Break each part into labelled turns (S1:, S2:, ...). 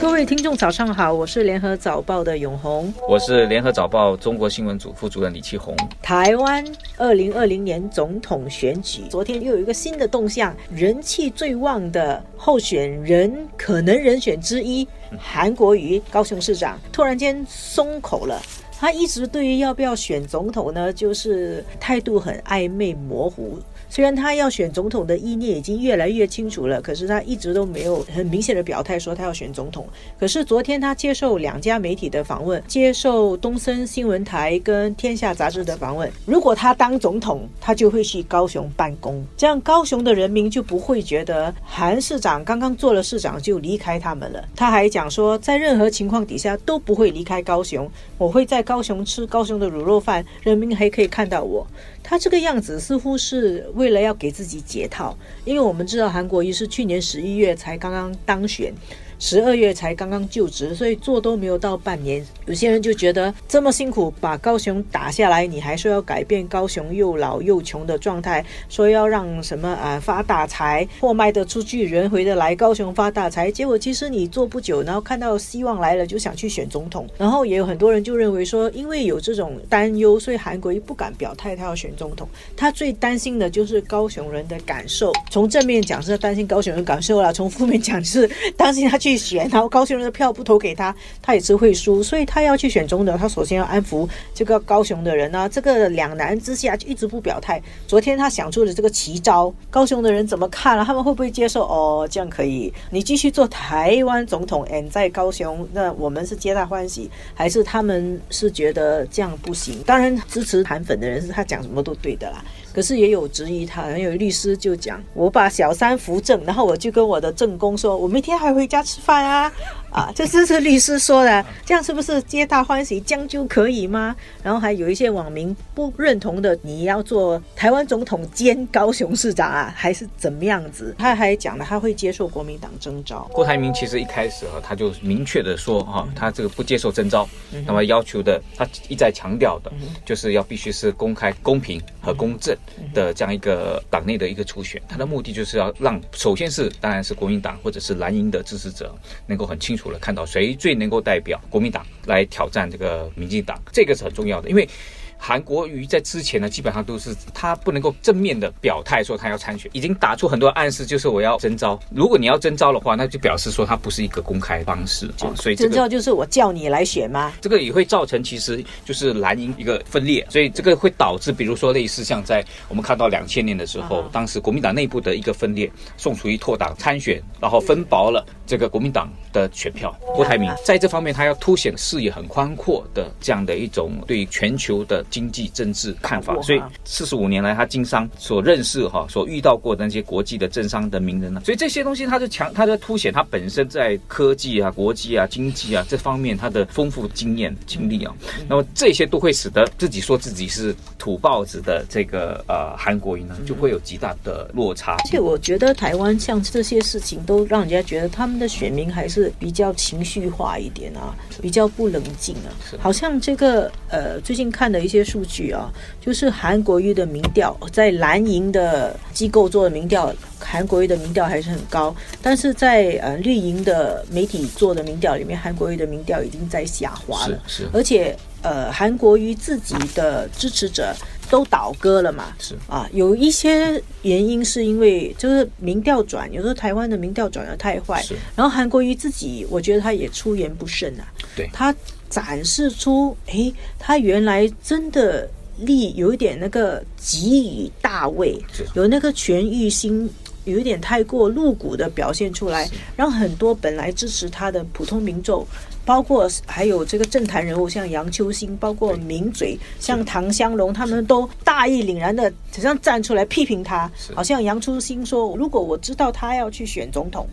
S1: 各位听众，早上好，我是联合早报的永红，
S2: 我是联合早报中国新闻组副主任李启红。
S1: 台湾二零二零年总统选举，昨天又有一个新的动向，人气最旺的候选人，可能人选之一，韩国瑜高雄市长，突然间松口了。他一直对于要不要选总统呢，就是态度很暧昧模糊。虽然他要选总统的意念已经越来越清楚了，可是他一直都没有很明显的表态说他要选总统。可是昨天他接受两家媒体的访问，接受东森新闻台跟天下杂志的访问。如果他当总统，他就会去高雄办公，这样高雄的人民就不会觉得韩市长刚刚做了市长就离开他们了。他还讲说，在任何情况底下都不会离开高雄，我会在高雄吃高雄的卤肉饭，人民还可以看到我。他这个样子似乎是为了要给自己解套，因为我们知道韩国瑜是去年十一月才刚刚当选。十二月才刚刚就职，所以做都没有到半年。有些人就觉得这么辛苦把高雄打下来，你还说要改变高雄又老又穷的状态，说要让什么啊发大财，货卖得出去，人回得来，高雄发大财。结果其实你做不久，然后看到希望来了，就想去选总统。然后也有很多人就认为说，因为有这种担忧，所以韩国瑜不敢表态，他要选总统。他最担心的就是高雄人的感受。从正面讲是担心高雄人感受了，从负面讲是担心他去。去选，然后高雄人的票不投给他，他也是会输，所以他要去选中的，他首先要安抚这个高雄的人呢。这个两难之下就一直不表态。昨天他想出了这个奇招，高雄的人怎么看了？他们会不会接受？哦，这样可以，你继续做台湾总统，and 在高雄，那我们是皆大欢喜，还是他们是觉得这样不行？当然支持韩粉的人是他讲什么都对的啦。可是也有质疑他，有律师就讲：“我把小三扶正，然后我就跟我的正宫说，我明天还回家吃饭啊。”啊，这这是律师说的，这样是不是皆大欢喜，将就可以吗？然后还有一些网民不认同的，你要做台湾总统兼高雄市长啊，还是怎么样子？他还讲了，他会接受国民党征召。
S2: 郭台铭其实一开始啊，他就明确的说哈，他这个不接受征召，那么要求的，他一再强调的，就是要必须是公开、公平和公正的这样一个党内的一个初选。他的目的就是要让，首先是当然是国民党或者是蓝营的支持者能够很清。除了看到谁最能够代表国民党来挑战这个民进党，这个是很重要的，因为。韩国瑜在之前呢，基本上都是他不能够正面的表态说他要参选，已经打出很多暗示，就是我要征召。如果你要征召的话，那就表示说他不是一个公开方式啊。所以
S1: 征召就是我叫你来选吗？
S2: 这个也会造成其实就是蓝营一个分裂，所以这个会导致，比如说类似像在我们看到两千年的时候，当时国民党内部的一个分裂，宋楚瑜脱党参选，然后分薄了这个国民党的选票。郭台铭在这方面他要凸显视野很宽阔的这样的一种对全球的。经济政治看法，所以四十五年来他经商所认识哈，所遇到过的那些国际的政商的名人呢，所以这些东西他就强，他就凸显他本身在科技啊、国际啊、经济啊这方面他的丰富经验经历啊，那么这些都会使得自己说自己是土豹子的这个呃韩国人呢，就会有极大的落差。
S1: 而且我觉得台湾像这些事情都让人家觉得他们的选民还是比较情绪化一点啊，比较不冷静啊，好像这个呃最近看的一些。些数据啊，就是韩国瑜的民调，在蓝营的机构做的民调，韩国瑜的民调还是很高，但是在呃绿营的媒体做的民调里面，韩国瑜的民调已经在下滑了。
S2: 是是，
S1: 而且呃韩国瑜自己的支持者都倒戈了嘛。
S2: 是
S1: 啊，有一些原因是因为就是民调转，有时候台湾的民调转的太坏。然后韩国瑜自己，我觉得他也出言不慎啊。
S2: 对。
S1: 他。展示出，哎，他原来真的力有一点那个给予大位，有那个权欲心，有一点太过露骨的表现出来，让很多本来支持他的普通民众，包括还有这个政坛人物，像杨秋兴，包括名嘴像唐湘龙，他们都大义凛然的，好像站出来批评他，好像杨秋兴说，如果我知道他要去选总统。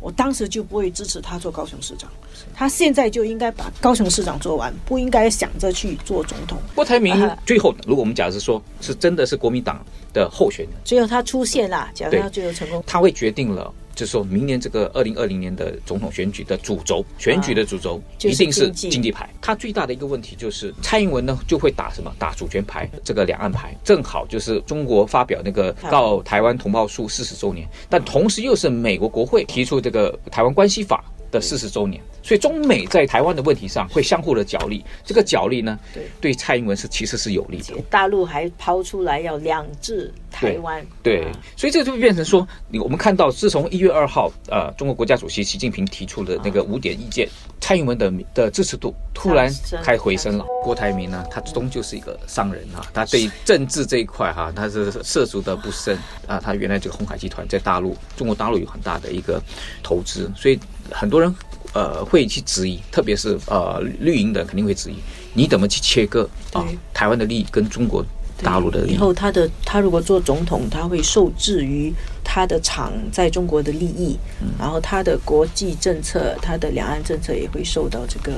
S1: 我当时就不会支持他做高雄市长，他现在就应该把高雄市长做完，不应该想着去做总统。
S2: 郭台铭最后，如果我们假设说是真的是国民党的候选人，
S1: 最后他出现了，假如他最后成功，
S2: 他会决定了。就是说明年这个二零二零年的总统选举的主轴，选举的主轴一定是经济牌。它最大的一个问题就是蔡英文呢就会打什么？打主权牌，这个两岸牌。正好就是中国发表那个告台湾同胞书四十周年，但同时又是美国国会提出这个台湾关系法的四十周年。所以中美在台湾的问题上会相互的角力，这个角力呢，
S1: 对
S2: 对蔡英文是其实是有利的。
S1: 大陆还抛出来要两制台湾，
S2: 对，所以这就变成说，你我们看到自从一月二号，呃，中国国家主席习近平提出的那个五点意见，蔡英文的的支持度突然开回升了。郭台铭呢，他终究是一个商人啊，他对政治这一块哈，他是涉足的不深啊。他原来这个红海集团在大陆，中国大陆有很大的一个投资，所以很多人呃会去质疑，特别是呃绿营的肯定会质疑，你怎么去切割啊台湾的利益跟中国大陆的利益？
S1: 以后他的他如果做总统，他会受制于他的厂在中国的利益，然后他的国际政策、他的两岸政策也会受到这个。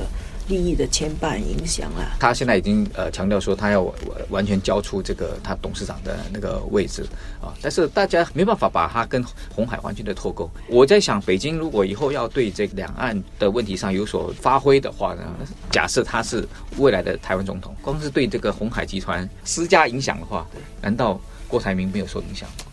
S1: 利益的牵绊影响啊。
S2: 他现在已经呃强调说，他要完全交出这个他董事长的那个位置啊，但是大家没办法把他跟红海完全的脱钩。我在想，北京如果以后要对这两岸的问题上有所发挥的话呢，假设他是未来的台湾总统，光是对这个红海集团施加影响的话，难道郭台铭没有受影响吗？